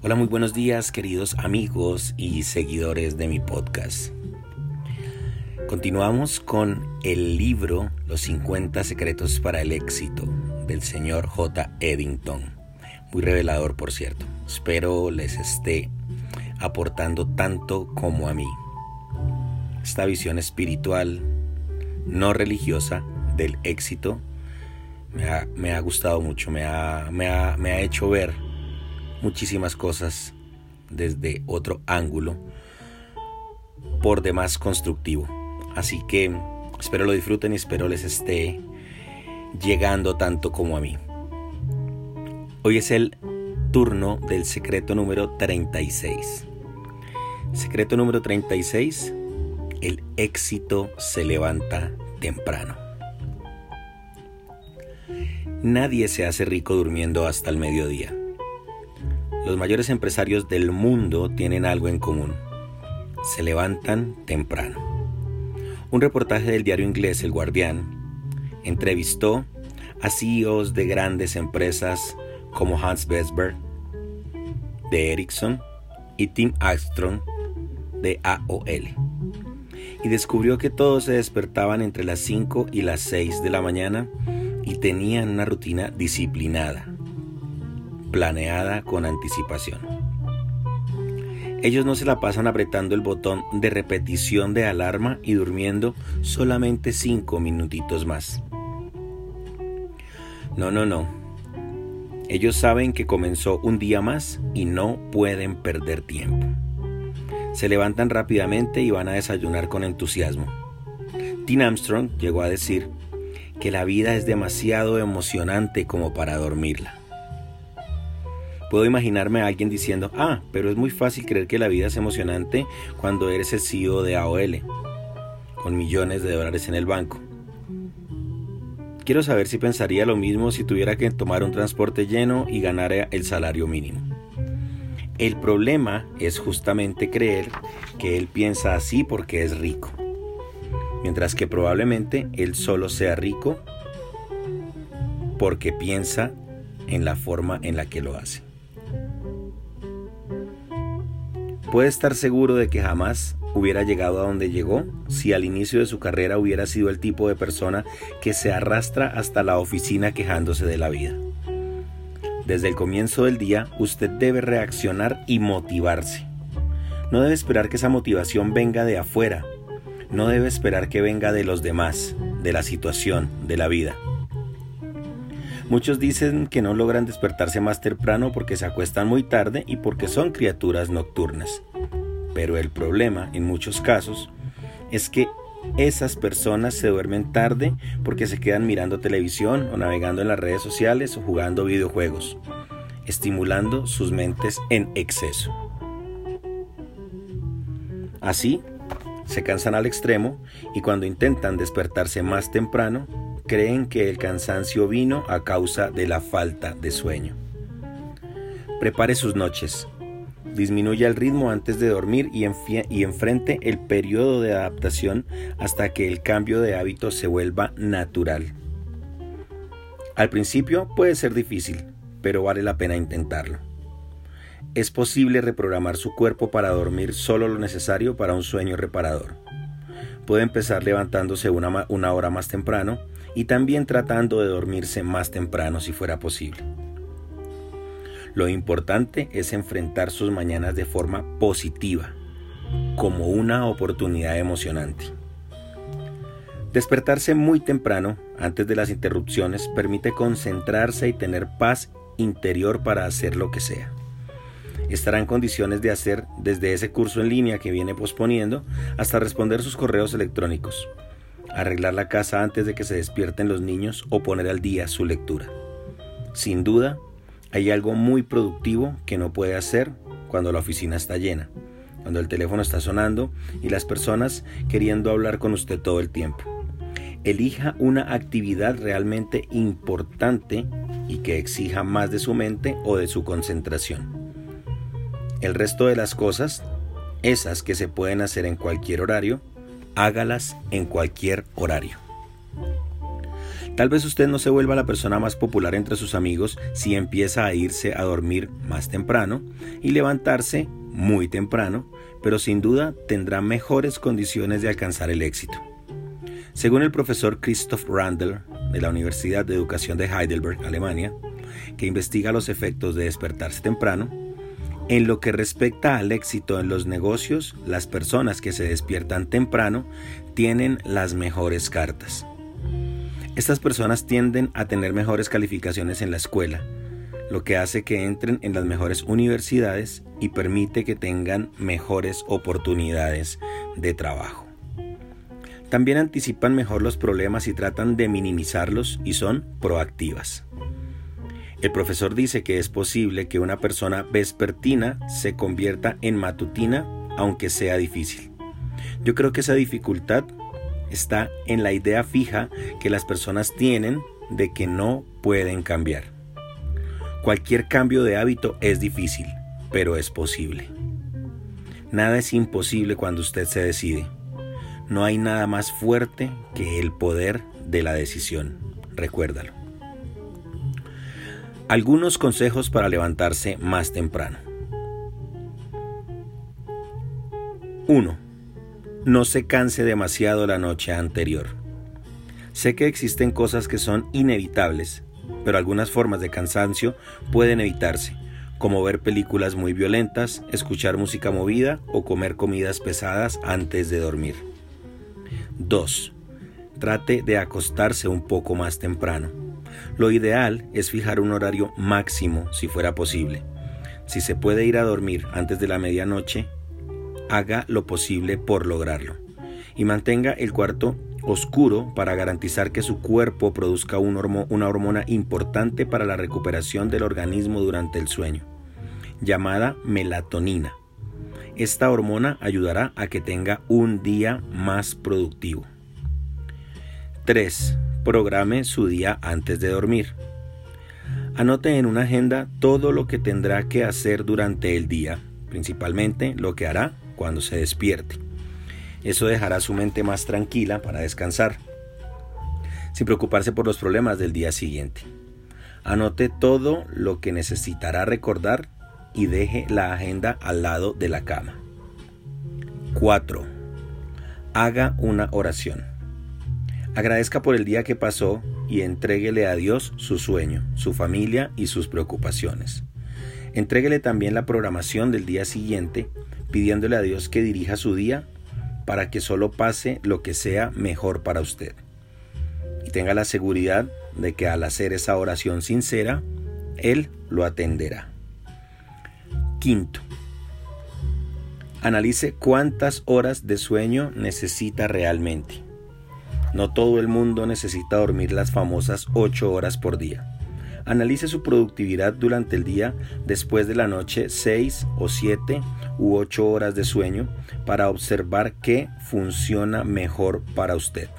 Hola, muy buenos días queridos amigos y seguidores de mi podcast. Continuamos con el libro Los 50 secretos para el éxito del señor J. Eddington. Muy revelador, por cierto. Espero les esté aportando tanto como a mí. Esta visión espiritual, no religiosa, del éxito me ha, gustado mucho, me ha, me ha hecho ver muchísimas cosas desde otro ángulo, por demás constructivo. Así que espero lo disfruten y espero les esté llegando tanto como a mí. Hoy es el turno del secreto número 36. Secreto número 36. El éxito se levanta temprano. Nadie se hace rico durmiendo hasta el mediodía. Los mayores empresarios del mundo tienen algo en común. Se levantan temprano. Un reportaje del diario inglés El Guardián entrevistó a CEOs de grandes empresas como Hans Besberg de Ericsson y Tim Armstrong de AOL. Y descubrió que todos se despertaban entre las 5 y las 6 de la mañana y tenían una rutina disciplinada planeada con anticipación. Ellos no se la pasan apretando el botón de repetición de alarma y durmiendo solamente cinco minutitos más. No, no, no. Ellos saben que comenzó un día más y no pueden perder tiempo. Se levantan rápidamente y van a desayunar con entusiasmo. Tim Armstrong llegó a decir que la vida es demasiado emocionante como para dormirla. Puedo imaginarme a alguien diciendo, ah, pero es muy fácil creer que la vida es emocionante cuando eres el CEO de AOL, con millones de dólares en el banco. Quiero saber si pensaría lo mismo si tuviera que tomar un transporte lleno y ganara el salario mínimo. El problema es justamente creer que él piensa así porque es rico, mientras que probablemente él solo sea rico porque piensa en la forma en la que lo hace. Puede estar seguro de que jamás hubiera llegado a donde llegó si al inicio de su carrera hubiera sido el tipo de persona que se arrastra hasta la oficina quejándose de la vida. Desde el comienzo del día usted debe reaccionar y motivarse. No debe esperar que esa motivación venga de afuera. No debe esperar que venga de los demás, de la situación, de la vida. Muchos dicen que no logran despertarse más temprano porque se acuestan muy tarde y porque son criaturas nocturnas. Pero el problema, en muchos casos, es que esas personas se duermen tarde porque se quedan mirando televisión o navegando en las redes sociales o jugando videojuegos, estimulando sus mentes en exceso. Así, se cansan al extremo y cuando intentan despertarse más temprano, creen que el cansancio vino a causa de la falta de sueño. Prepare sus noches. Disminuya el ritmo antes de dormir y, enfrente el periodo de adaptación hasta que el cambio de hábito se vuelva natural. Al principio puede ser difícil, pero vale la pena intentarlo. Es posible reprogramar su cuerpo para dormir solo lo necesario para un sueño reparador. Puede empezar levantándose una, una hora más temprano y también tratando de dormirse más temprano si fuera posible. Lo importante es enfrentar sus mañanas de forma positiva, como una oportunidad emocionante. Despertarse muy temprano, antes de las interrupciones, permite concentrarse y tener paz interior para hacer lo que sea. Estará en condiciones de hacer desde ese curso en línea que viene posponiendo hasta responder sus correos electrónicos, arreglar la casa antes de que se despierten los niños o poner al día su lectura. Sin duda, hay algo muy productivo que no puede hacer cuando la oficina está llena, cuando el teléfono está sonando y las personas queriendo hablar con usted todo el tiempo. Elija una actividad realmente importante y que exija más de su mente o de su concentración. El resto de las cosas, esas que se pueden hacer en cualquier horario, hágalas en cualquier horario. Tal vez usted no se vuelva la persona más popular entre sus amigos si empieza a irse a dormir más temprano y levantarse muy temprano, pero sin duda tendrá mejores condiciones de alcanzar el éxito. Según el profesor Christoph Randall de la Universidad de Educación de Heidelberg, Alemania, que investiga los efectos de despertarse temprano, en lo que respecta al éxito en los negocios, las personas que se despiertan temprano tienen las mejores cartas. Estas personas tienden a tener mejores calificaciones en la escuela, lo que hace que entren en las mejores universidades y permite que tengan mejores oportunidades de trabajo. También anticipan mejor los problemas y tratan de minimizarlos y son proactivas. El profesor dice que es posible que una persona vespertina se convierta en matutina aunque sea difícil. Yo creo que esa dificultad está en la idea fija que las personas tienen de que no pueden cambiar. Cualquier cambio de hábito es difícil, pero es posible. Nada es imposible cuando usted se decide. No hay nada más fuerte que el poder de la decisión. Recuérdalo. Algunos consejos para levantarse más temprano. 1 no se canse demasiado la noche anterior. Sé que existen cosas que son inevitables, pero algunas formas de cansancio pueden evitarse, como ver películas muy violentas, escuchar música movida o comer comidas pesadas antes de dormir. 2. Trate de acostarse un poco más temprano. Lo ideal es fijar un horario máximo si fuera posible. Si se puede ir a dormir antes de la medianoche, haga lo posible por lograrlo y mantenga el cuarto oscuro para garantizar que su cuerpo produzca una hormona importante para la recuperación del organismo durante el sueño, llamada melatonina. Esta hormona ayudará a que tenga un día más productivo. 3. Programe su día antes de dormir. Anote en una agenda todo lo que tendrá que hacer durante el día, principalmente lo que hará cuando se despierte. Eso dejará su mente más tranquila para descansar, sin preocuparse por los problemas del día siguiente. Anote todo lo que necesitará recordar y deje la agenda al lado de la cama. 4. Haga una oración. Agradezca por el día que pasó y entréguele a Dios su sueño, su familia y sus preocupaciones. Entréguele también la programación del día siguiente pidiéndole a Dios que dirija su día para que solo pase lo que sea mejor para usted. Y tenga la seguridad de que al hacer esa oración sincera, Él lo atenderá. Quinto, analice cuántas horas de sueño necesita realmente. No todo el mundo necesita dormir las famosas 8 horas por día. Analice su productividad durante el día después de la noche 6 o 7 u 8 horas de sueño para observar qué funciona mejor para usted.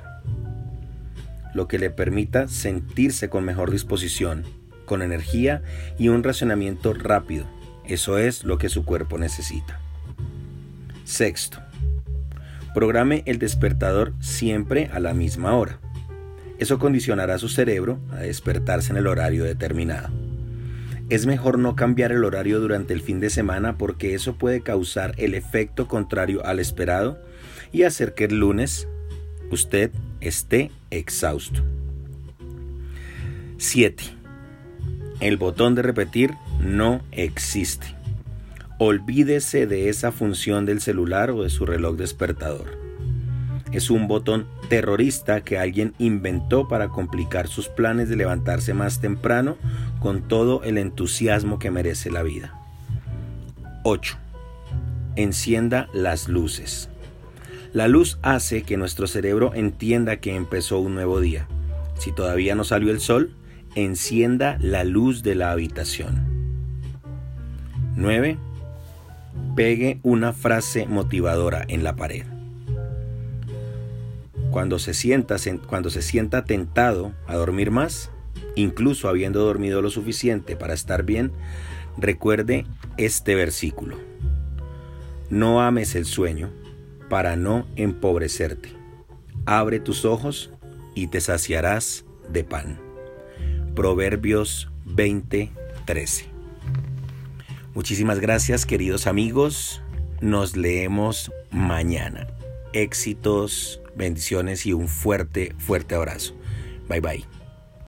Lo que le permita sentirse con mejor disposición, con energía y un racionamiento rápido. Eso es lo que su cuerpo necesita. Sexto. Programe el despertador siempre a la misma hora. Eso condicionará su cerebro a despertarse en el horario determinado. Es mejor no cambiar el horario durante el fin de semana porque eso puede causar el efecto contrario al esperado y hacer que el lunes usted esté exhausto. 7. El botón de repetir no existe. Olvídese de esa función del celular o de su reloj despertador es un botón terrorista que alguien inventó para complicar sus planes de levantarse más temprano con todo el entusiasmo que merece la vida. 8. Encienda las luces. La luz hace que nuestro cerebro entienda que empezó un nuevo día. Si todavía no salió el sol, encienda la luz de la habitación. 9. Pegue una frase motivadora en la pared. Cuando se, sienta, cuando se sienta tentado a dormir más, incluso habiendo dormido lo suficiente para estar bien, recuerde este versículo. No ames el sueño para no empobrecerte. Abre tus ojos y te saciarás de pan. Proverbios 20:13. Muchísimas gracias queridos amigos. Nos leemos mañana. Éxitos, bendiciones y un fuerte, fuerte abrazo. Bye bye.